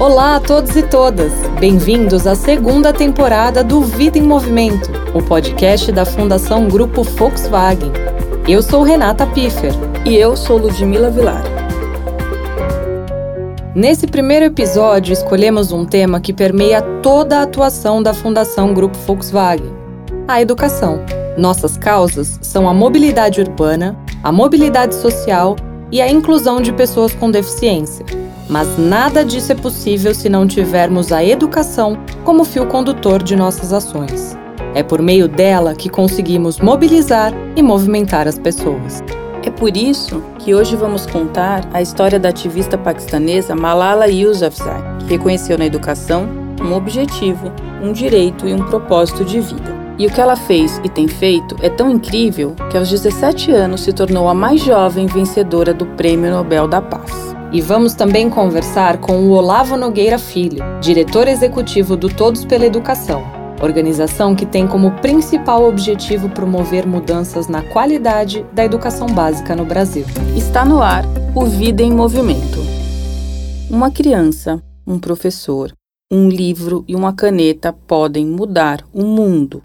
Olá a todos e todas! Bem-vindos à segunda temporada do Vida em Movimento, o podcast da Fundação Grupo Volkswagen. Eu sou Renata Piffer. E eu sou Ludmila Vilar. Nesse primeiro episódio, escolhemos um tema que permeia toda a atuação da Fundação Grupo Volkswagen: a educação. Nossas causas são a mobilidade urbana, a mobilidade social e a inclusão de pessoas com deficiência. Mas nada disso é possível se não tivermos a educação como fio condutor de nossas ações. É por meio dela que conseguimos mobilizar e movimentar as pessoas. É por isso que hoje vamos contar a história da ativista paquistanesa Malala Yousafzai, que reconheceu na educação um objetivo, um direito e um propósito de vida. E o que ela fez e tem feito é tão incrível que aos 17 anos se tornou a mais jovem vencedora do Prêmio Nobel da Paz. E vamos também conversar com o Olavo Nogueira Filho, diretor executivo do Todos pela Educação, organização que tem como principal objetivo promover mudanças na qualidade da educação básica no Brasil. Está no ar o Vida em Movimento. Uma criança, um professor, um livro e uma caneta podem mudar o mundo.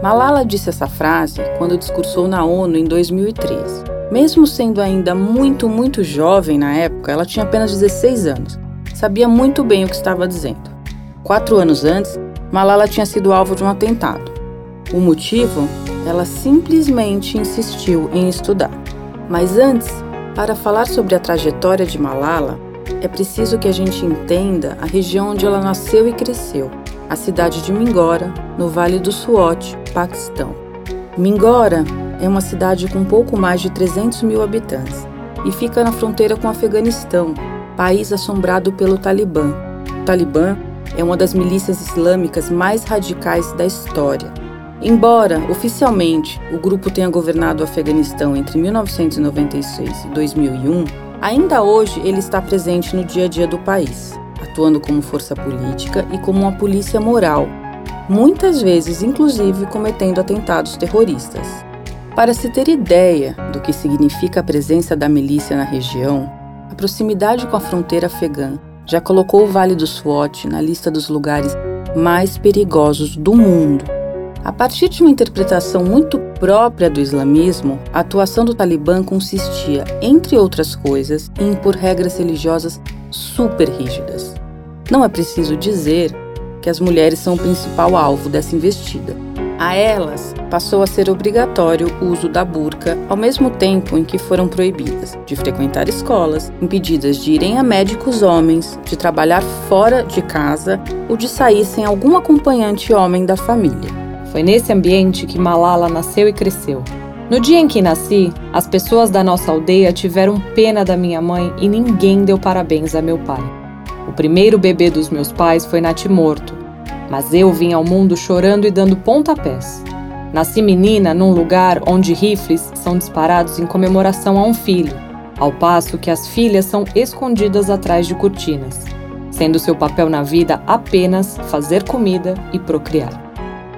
Malala disse essa frase quando discursou na ONU em 2013. Mesmo sendo ainda muito, muito jovem na época, ela tinha apenas 16 anos. Sabia muito bem o que estava dizendo. Quatro anos antes, Malala tinha sido alvo de um atentado. O motivo? Ela simplesmente insistiu em estudar. Mas antes, para falar sobre a trajetória de Malala, é preciso que a gente entenda a região onde ela nasceu e cresceu, a cidade de Mingora, no Vale do Swat, Paquistão. Mingora é uma cidade com pouco mais de 300 mil habitantes e fica na fronteira com o Afeganistão, país assombrado pelo Talibã. O Talibã é uma das milícias islâmicas mais radicais da história. Embora, oficialmente, o grupo tenha governado o Afeganistão entre 1996 e 2001, ainda hoje ele está presente no dia a dia do país, atuando como força política e como uma polícia moral, muitas vezes, inclusive, cometendo atentados terroristas. Para se ter ideia do que significa a presença da milícia na região, a proximidade com a fronteira afegã já colocou o Vale do Swat na lista dos lugares mais perigosos do mundo. A partir de uma interpretação muito própria do islamismo, a atuação do Talibã consistia, entre outras coisas, em impor regras religiosas super rígidas. Não é preciso dizer que as mulheres são o principal alvo dessa investida. A elas passou a ser obrigatório o uso da burca, ao mesmo tempo em que foram proibidas de frequentar escolas, impedidas de irem a médicos homens, de trabalhar fora de casa ou de sair sem algum acompanhante homem da família. Foi nesse ambiente que Malala nasceu e cresceu. No dia em que nasci, as pessoas da nossa aldeia tiveram pena da minha mãe e ninguém deu parabéns a meu pai. O primeiro bebê dos meus pais foi natimorto, mas eu vim ao mundo chorando e dando pontapés. Nasci menina num lugar onde rifles são disparados em comemoração a um filho, ao passo que as filhas são escondidas atrás de cortinas, sendo seu papel na vida apenas fazer comida e procriar.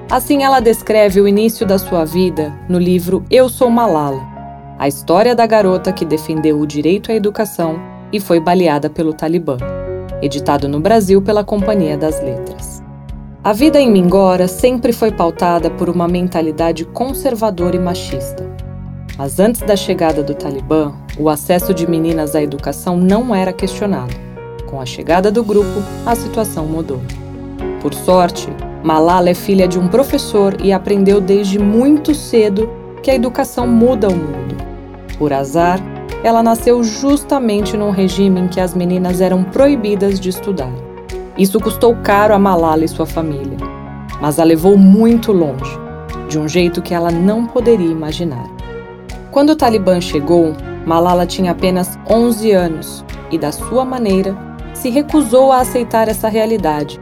Assim ela descreve o início da sua vida no livro Eu Sou Malala, a história da garota que defendeu o direito à educação e foi baleada pelo Talibã, editado no Brasil pela Companhia das Letras. A vida em Mingora sempre foi pautada por uma mentalidade conservadora e machista. Mas antes da chegada do Talibã, o acesso de meninas à educação não era questionado. Com a chegada do grupo, a situação mudou. Por sorte, Malala é filha de um professor e aprendeu desde muito cedo que a educação muda o mundo. Por azar, ela nasceu justamente num regime em que as meninas eram proibidas de estudar. Isso custou caro a Malala e sua família, mas a levou muito longe, de um jeito que ela não poderia imaginar. Quando o Talibã chegou, Malala tinha apenas 11 anos e, da sua maneira, se recusou a aceitar essa realidade,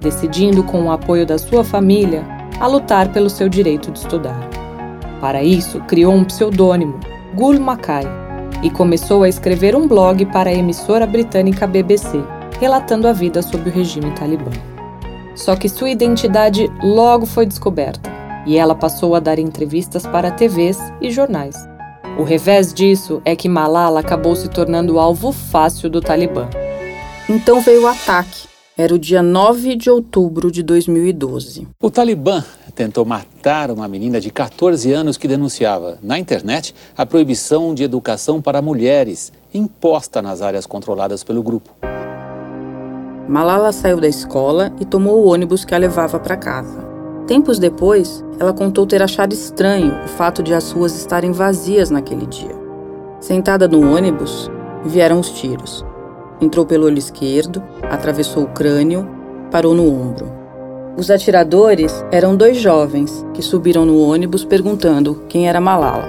decidindo, com o apoio da sua família, a lutar pelo seu direito de estudar. Para isso, criou um pseudônimo, Gul Makai, e começou a escrever um blog para a emissora britânica BBC relatando a vida sob o regime talibã. Só que sua identidade logo foi descoberta e ela passou a dar entrevistas para TVs e jornais. O revés disso é que Malala acabou se tornando alvo fácil do Talibã. Então veio o ataque. Era o dia 9 de outubro de 2012. O Talibã tentou matar uma menina de 14 anos que denunciava na internet a proibição de educação para mulheres imposta nas áreas controladas pelo grupo. Malala saiu da escola e tomou o ônibus que a levava para casa. Tempos depois, ela contou ter achado estranho o fato de as ruas estarem vazias naquele dia. Sentada no ônibus, vieram os tiros. Entrou pelo olho esquerdo, atravessou o crânio, parou no ombro. Os atiradores eram dois jovens que subiram no ônibus perguntando quem era Malala.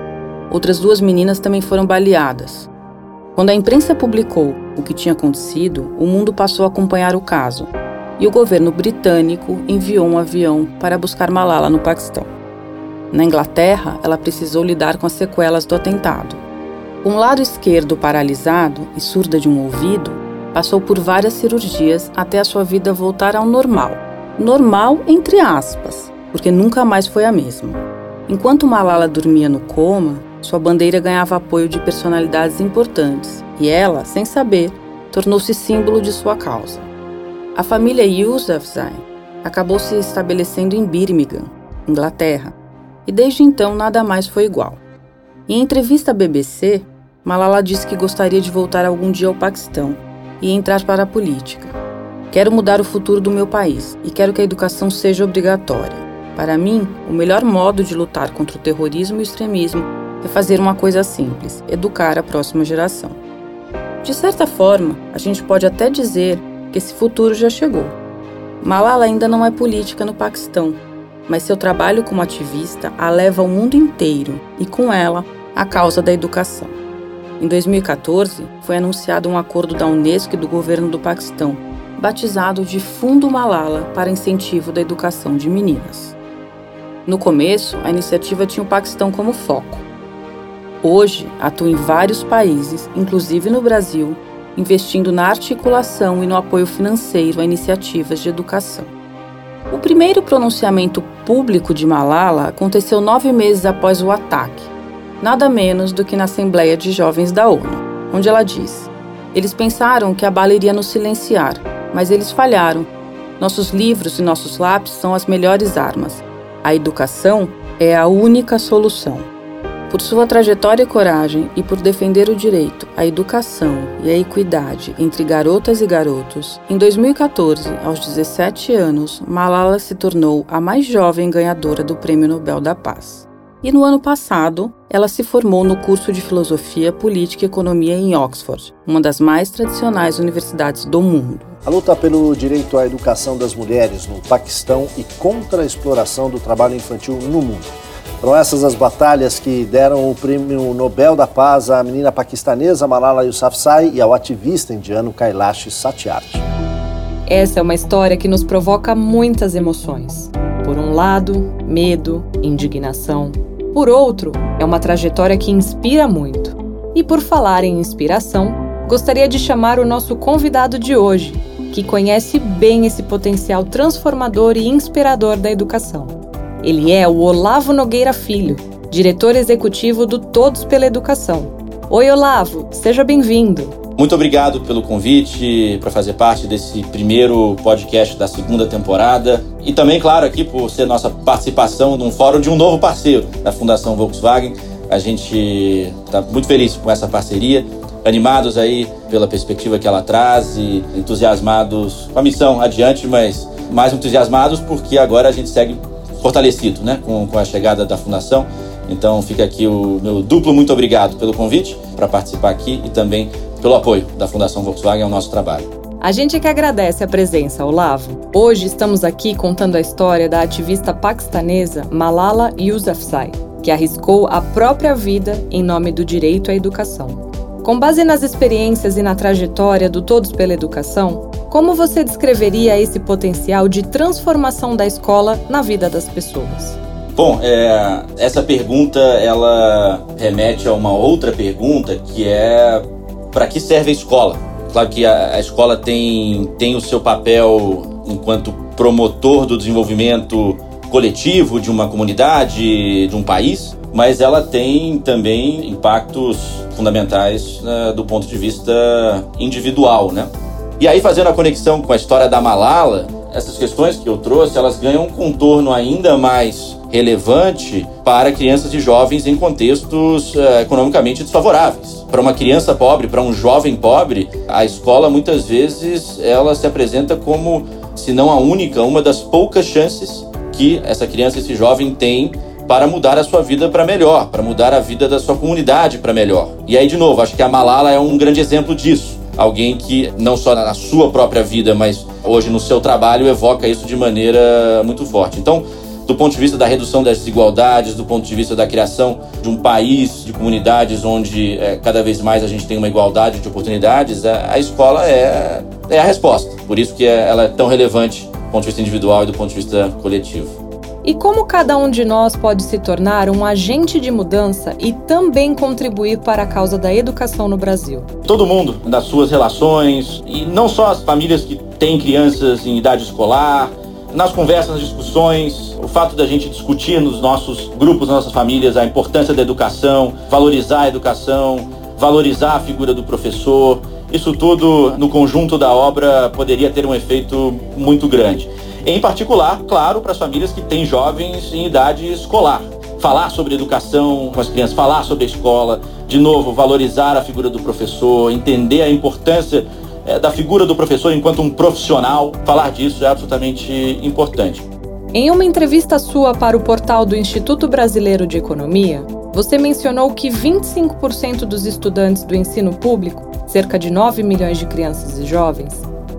Outras duas meninas também foram baleadas. Quando a imprensa publicou o que tinha acontecido, o mundo passou a acompanhar o caso e o governo britânico enviou um avião para buscar Malala no Paquistão. Na Inglaterra, ela precisou lidar com as sequelas do atentado. Um lado esquerdo paralisado e surda de um ouvido, passou por várias cirurgias até a sua vida voltar ao normal. Normal entre aspas, porque nunca mais foi a mesma. Enquanto Malala dormia no coma, sua bandeira ganhava apoio de personalidades importantes e ela, sem saber, tornou-se símbolo de sua causa. A família Yousafzai acabou se estabelecendo em Birmingham, Inglaterra, e desde então nada mais foi igual. Em entrevista à BBC, Malala disse que gostaria de voltar algum dia ao Paquistão e entrar para a política. Quero mudar o futuro do meu país e quero que a educação seja obrigatória. Para mim, o melhor modo de lutar contra o terrorismo e o extremismo é fazer uma coisa simples: educar a próxima geração. De certa forma, a gente pode até dizer que esse futuro já chegou. Malala ainda não é política no Paquistão, mas seu trabalho como ativista a leva ao mundo inteiro e, com ela, a causa da educação. Em 2014, foi anunciado um acordo da Unesco e do governo do Paquistão, batizado de Fundo Malala para incentivo da educação de meninas. No começo, a iniciativa tinha o Paquistão como foco. Hoje, atua em vários países, inclusive no Brasil, investindo na articulação e no apoio financeiro a iniciativas de educação. O primeiro pronunciamento público de Malala aconteceu nove meses após o ataque, nada menos do que na Assembleia de Jovens da ONU, onde ela diz: Eles pensaram que a bala iria nos silenciar, mas eles falharam. Nossos livros e nossos lápis são as melhores armas. A educação é a única solução. Por sua trajetória e coragem e por defender o direito à educação e à equidade entre garotas e garotos, em 2014, aos 17 anos, Malala se tornou a mais jovem ganhadora do Prêmio Nobel da Paz. E no ano passado, ela se formou no curso de Filosofia, Política e Economia em Oxford, uma das mais tradicionais universidades do mundo. A luta pelo direito à educação das mulheres no Paquistão e contra a exploração do trabalho infantil no mundo. Foram essas as batalhas que deram o prêmio Nobel da Paz à menina paquistanesa Malala Yousafzai e ao ativista indiano Kailash Satyarthi. Essa é uma história que nos provoca muitas emoções. Por um lado, medo, indignação. Por outro, é uma trajetória que inspira muito. E por falar em inspiração, gostaria de chamar o nosso convidado de hoje, que conhece bem esse potencial transformador e inspirador da educação. Ele é o Olavo Nogueira Filho, diretor executivo do Todos pela Educação. Oi, Olavo, seja bem-vindo. Muito obrigado pelo convite para fazer parte desse primeiro podcast da segunda temporada. E também, claro, aqui por ser nossa participação num fórum de um novo parceiro da Fundação Volkswagen. A gente está muito feliz com essa parceria, animados aí pela perspectiva que ela traz e entusiasmados com a missão adiante, mas mais entusiasmados porque agora a gente segue fortalecido né, com, com a chegada da Fundação. Então fica aqui o meu duplo muito obrigado pelo convite para participar aqui e também pelo apoio da Fundação Volkswagen ao nosso trabalho. A gente é que agradece a presença, Olavo. Hoje estamos aqui contando a história da ativista paquistanesa Malala Yousafzai, que arriscou a própria vida em nome do direito à educação. Com base nas experiências e na trajetória do Todos pela Educação, como você descreveria esse potencial de transformação da escola na vida das pessoas? Bom, é, essa pergunta ela remete a uma outra pergunta que é para que serve a escola? Claro que a, a escola tem, tem o seu papel enquanto promotor do desenvolvimento coletivo de uma comunidade, de um país, mas ela tem também impactos fundamentais né, do ponto de vista individual, né? E aí, fazendo a conexão com a história da Malala, essas questões que eu trouxe, elas ganham um contorno ainda mais relevante para crianças e jovens em contextos uh, economicamente desfavoráveis. Para uma criança pobre, para um jovem pobre, a escola muitas vezes ela se apresenta como, se não a única, uma das poucas chances que essa criança, esse jovem tem para mudar a sua vida para melhor, para mudar a vida da sua comunidade para melhor. E aí, de novo, acho que a Malala é um grande exemplo disso. Alguém que, não só na sua própria vida, mas hoje no seu trabalho, evoca isso de maneira muito forte. Então, do ponto de vista da redução das desigualdades, do ponto de vista da criação de um país, de comunidades onde é, cada vez mais a gente tem uma igualdade de oportunidades, a, a escola é, é a resposta. Por isso que é, ela é tão relevante do ponto de vista individual e do ponto de vista coletivo. E como cada um de nós pode se tornar um agente de mudança e também contribuir para a causa da educação no Brasil? Todo mundo, nas suas relações, e não só as famílias que têm crianças em idade escolar, nas conversas, nas discussões, o fato da gente discutir nos nossos grupos, nas nossas famílias, a importância da educação, valorizar a educação, valorizar a figura do professor, isso tudo no conjunto da obra poderia ter um efeito muito grande. Em particular, claro, para as famílias que têm jovens em idade escolar. Falar sobre educação com as crianças, falar sobre a escola, de novo, valorizar a figura do professor, entender a importância é, da figura do professor enquanto um profissional, falar disso é absolutamente importante. Em uma entrevista sua para o portal do Instituto Brasileiro de Economia, você mencionou que 25% dos estudantes do ensino público, cerca de 9 milhões de crianças e jovens,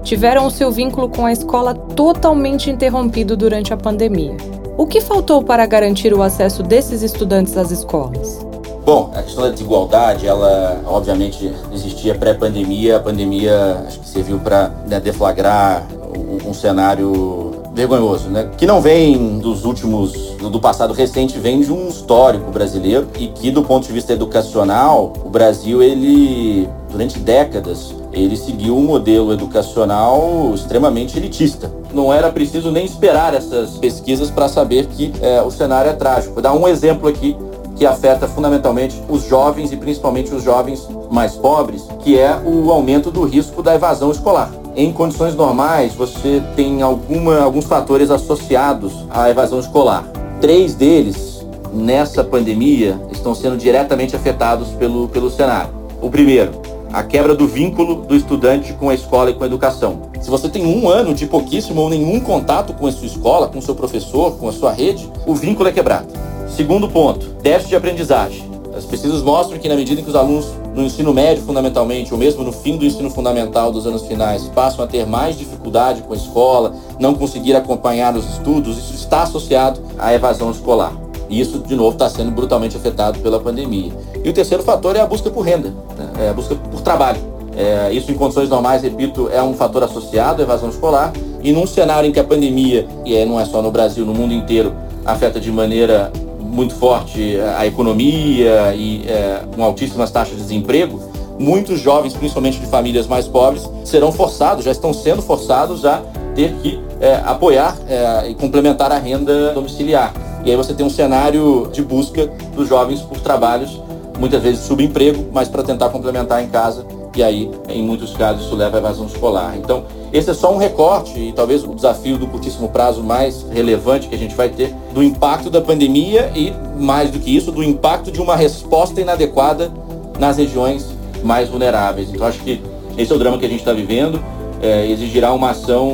tiveram o seu vínculo com a escola totalmente interrompido durante a pandemia. O que faltou para garantir o acesso desses estudantes às escolas? Bom, a questão da desigualdade, ela obviamente existia pré-pandemia. A pandemia acho que serviu para né, deflagrar um, um cenário vergonhoso, né? Que não vem dos últimos, do passado recente, vem de um histórico brasileiro e que, do ponto de vista educacional, o Brasil, ele, durante décadas, ele seguiu um modelo educacional extremamente elitista. Não era preciso nem esperar essas pesquisas para saber que é, o cenário é trágico. Vou dar um exemplo aqui que afeta fundamentalmente os jovens e principalmente os jovens mais pobres, que é o aumento do risco da evasão escolar. Em condições normais, você tem alguma, alguns fatores associados à evasão escolar. Três deles, nessa pandemia, estão sendo diretamente afetados pelo, pelo cenário. O primeiro, a quebra do vínculo do estudante com a escola e com a educação. Se você tem um ano de pouquíssimo ou nenhum contato com a sua escola, com o seu professor, com a sua rede, o vínculo é quebrado. Segundo ponto, déficit de aprendizagem. As pesquisas mostram que na medida que os alunos no ensino médio, fundamentalmente, ou mesmo no fim do ensino fundamental dos anos finais, passam a ter mais dificuldade com a escola, não conseguir acompanhar os estudos, isso está associado à evasão escolar. E isso, de novo, está sendo brutalmente afetado pela pandemia. E o terceiro fator é a busca por renda, né? é a busca por trabalho. É, isso, em condições normais, repito, é um fator associado à evasão escolar. E num cenário em que a pandemia, e é, não é só no Brasil, no mundo inteiro, afeta de maneira muito forte a economia e é, com altíssimas taxas de desemprego, muitos jovens, principalmente de famílias mais pobres, serão forçados, já estão sendo forçados a ter que é, apoiar é, e complementar a renda domiciliar. E aí você tem um cenário de busca dos jovens por trabalhos, muitas vezes subemprego, mas para tentar complementar em casa. E aí, em muitos casos, isso leva à evasão escolar. Então, esse é só um recorte e talvez o desafio do curtíssimo prazo mais relevante que a gente vai ter do impacto da pandemia e, mais do que isso, do impacto de uma resposta inadequada nas regiões mais vulneráveis. Então, acho que esse é o drama que a gente está vivendo. É, exigirá uma ação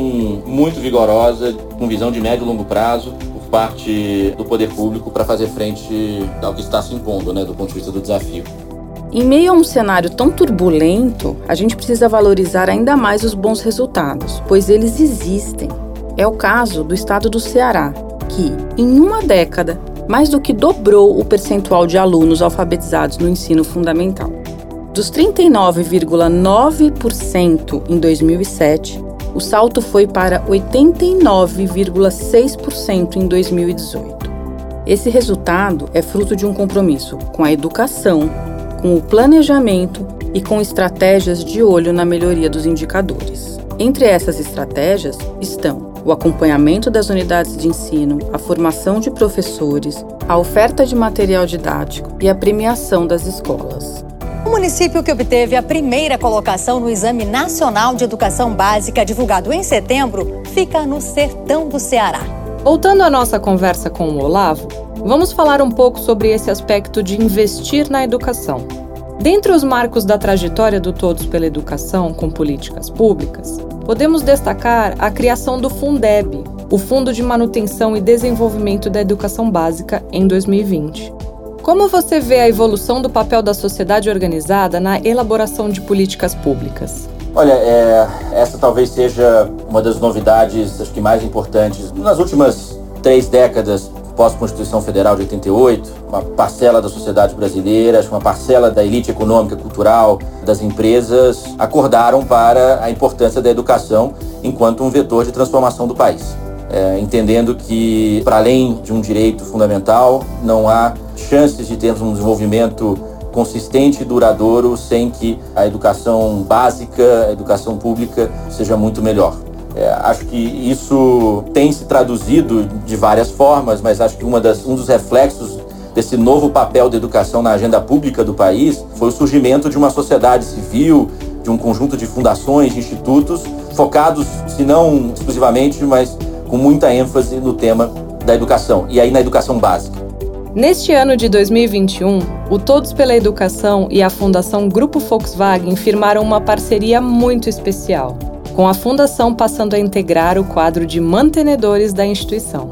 muito vigorosa, com visão de médio e longo prazo, parte do poder público para fazer frente ao que está se impondo, né, do ponto de vista do desafio. Em meio a um cenário tão turbulento, a gente precisa valorizar ainda mais os bons resultados, pois eles existem. É o caso do estado do Ceará, que, em uma década, mais do que dobrou o percentual de alunos alfabetizados no ensino fundamental. Dos 39,9% em 2007 o salto foi para 89,6% em 2018. Esse resultado é fruto de um compromisso com a educação, com o planejamento e com estratégias de olho na melhoria dos indicadores. Entre essas estratégias estão o acompanhamento das unidades de ensino, a formação de professores, a oferta de material didático e a premiação das escolas. Município que obteve a primeira colocação no Exame Nacional de Educação Básica, divulgado em setembro, fica no sertão do Ceará. Voltando à nossa conversa com o Olavo, vamos falar um pouco sobre esse aspecto de investir na educação. Dentre os marcos da trajetória do Todos pela Educação com políticas públicas, podemos destacar a criação do Fundeb, o Fundo de Manutenção e Desenvolvimento da Educação Básica, em 2020. Como você vê a evolução do papel da sociedade organizada na elaboração de políticas públicas? Olha, é, essa talvez seja uma das novidades acho que mais importantes nas últimas três décadas pós-Constituição Federal de 88, uma parcela da sociedade brasileira, uma parcela da elite econômica, cultural, das empresas acordaram para a importância da educação enquanto um vetor de transformação do país é, entendendo que, para além de um direito fundamental, não há chances de termos um desenvolvimento consistente e duradouro sem que a educação básica, a educação pública seja muito melhor. É, acho que isso tem se traduzido de várias formas, mas acho que das, um dos reflexos desse novo papel da educação na agenda pública do país foi o surgimento de uma sociedade civil, de um conjunto de fundações, de institutos, focados, se não exclusivamente, mas com muita ênfase no tema da educação, e aí na educação básica. Neste ano de 2021, o Todos pela Educação e a Fundação Grupo Volkswagen firmaram uma parceria muito especial, com a Fundação passando a integrar o quadro de mantenedores da instituição.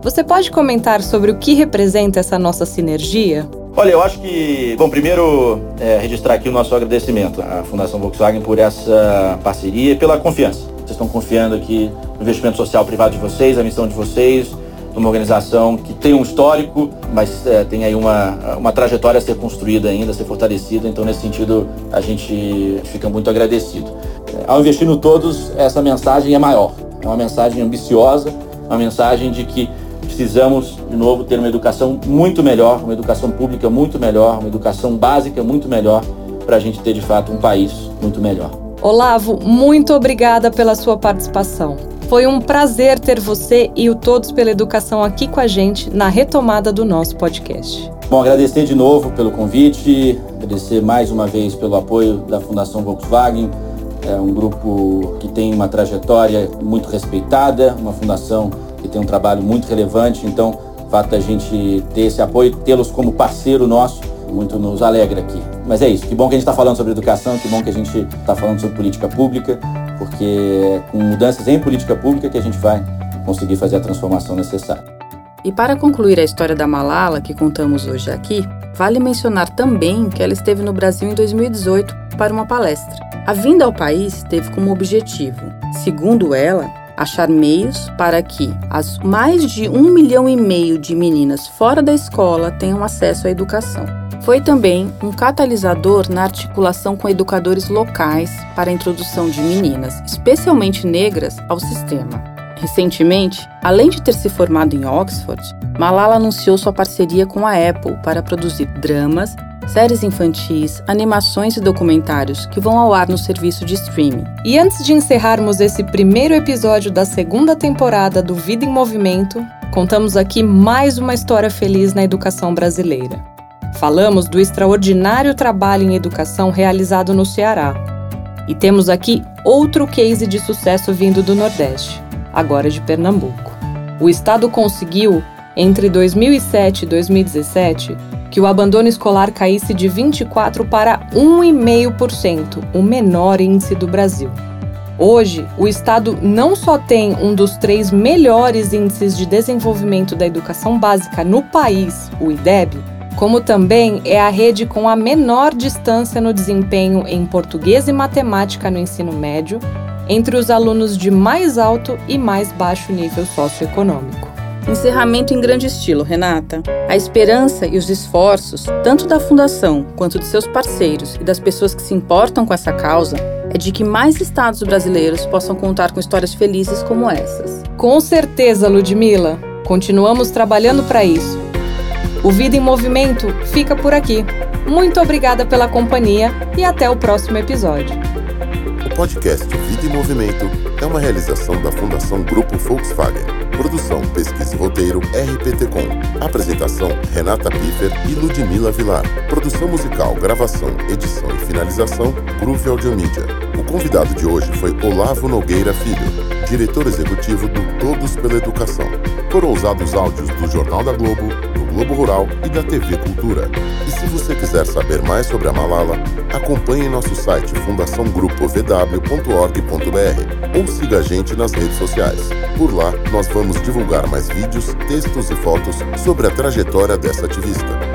Você pode comentar sobre o que representa essa nossa sinergia? Olha, eu acho que, bom, primeiro é, registrar aqui o nosso agradecimento à Fundação Volkswagen por essa parceria e pela confiança vocês estão confiando aqui no investimento social privado de vocês, a missão de vocês, numa organização que tem um histórico, mas é, tem aí uma, uma trajetória a ser construída ainda, a ser fortalecida. Então, nesse sentido, a gente fica muito agradecido. É, ao investir no todos, essa mensagem é maior. É uma mensagem ambiciosa, uma mensagem de que precisamos, de novo, ter uma educação muito melhor, uma educação pública muito melhor, uma educação básica muito melhor, para a gente ter, de fato, um país muito melhor. Olavo, muito obrigada pela sua participação. Foi um prazer ter você e o Todos pela Educação aqui com a gente na retomada do nosso podcast. Bom, agradecer de novo pelo convite, agradecer mais uma vez pelo apoio da Fundação Volkswagen, é um grupo que tem uma trajetória muito respeitada, uma fundação que tem um trabalho muito relevante, então o fato da gente ter esse apoio, tê-los como parceiro nosso, muito nos alegra aqui. Mas é isso, que bom que a gente está falando sobre educação, que bom que a gente está falando sobre política pública, porque é com mudanças em política pública que a gente vai conseguir fazer a transformação necessária. E para concluir a história da Malala, que contamos hoje aqui, vale mencionar também que ela esteve no Brasil em 2018 para uma palestra. A vinda ao país teve como objetivo, segundo ela, achar meios para que as mais de um milhão e meio de meninas fora da escola tenham acesso à educação. Foi também um catalisador na articulação com educadores locais para a introdução de meninas, especialmente negras, ao sistema. Recentemente, além de ter se formado em Oxford, Malala anunciou sua parceria com a Apple para produzir dramas, séries infantis, animações e documentários que vão ao ar no serviço de streaming. E antes de encerrarmos esse primeiro episódio da segunda temporada do Vida em Movimento, contamos aqui mais uma história feliz na educação brasileira. Falamos do extraordinário trabalho em educação realizado no Ceará. E temos aqui outro case de sucesso vindo do Nordeste, agora de Pernambuco. O estado conseguiu, entre 2007 e 2017, que o abandono escolar caísse de 24% para 1,5%, o menor índice do Brasil. Hoje, o Estado não só tem um dos três melhores índices de desenvolvimento da educação básica no país, o IDEB, como também é a rede com a menor distância no desempenho em português e matemática no ensino médio entre os alunos de mais alto e mais baixo nível socioeconômico. Encerramento em grande estilo, Renata. A esperança e os esforços, tanto da Fundação quanto de seus parceiros e das pessoas que se importam com essa causa, é de que mais estados brasileiros possam contar com histórias felizes como essas. Com certeza, Ludmila. Continuamos trabalhando para isso o Vida em Movimento fica por aqui. Muito obrigada pela companhia e até o próximo episódio. O podcast Vida em Movimento é uma realização da Fundação Grupo Volkswagen. Produção, pesquisa e roteiro, RPT Com. Apresentação, Renata Piffer e Ludmila Vilar. Produção musical, gravação, edição e finalização, Groove Audio Media. O convidado de hoje foi Olavo Nogueira Filho, diretor executivo do Todos pela Educação. Foram usados áudios do Jornal da Globo, do Globo Rural e da TV Cultura. E se você quiser saber mais sobre a Malala, acompanhe nosso site fundaçãogrupovw.org.br ou siga a gente nas redes sociais. Por lá, nós vamos divulgar mais vídeos, textos e fotos sobre a trajetória dessa ativista.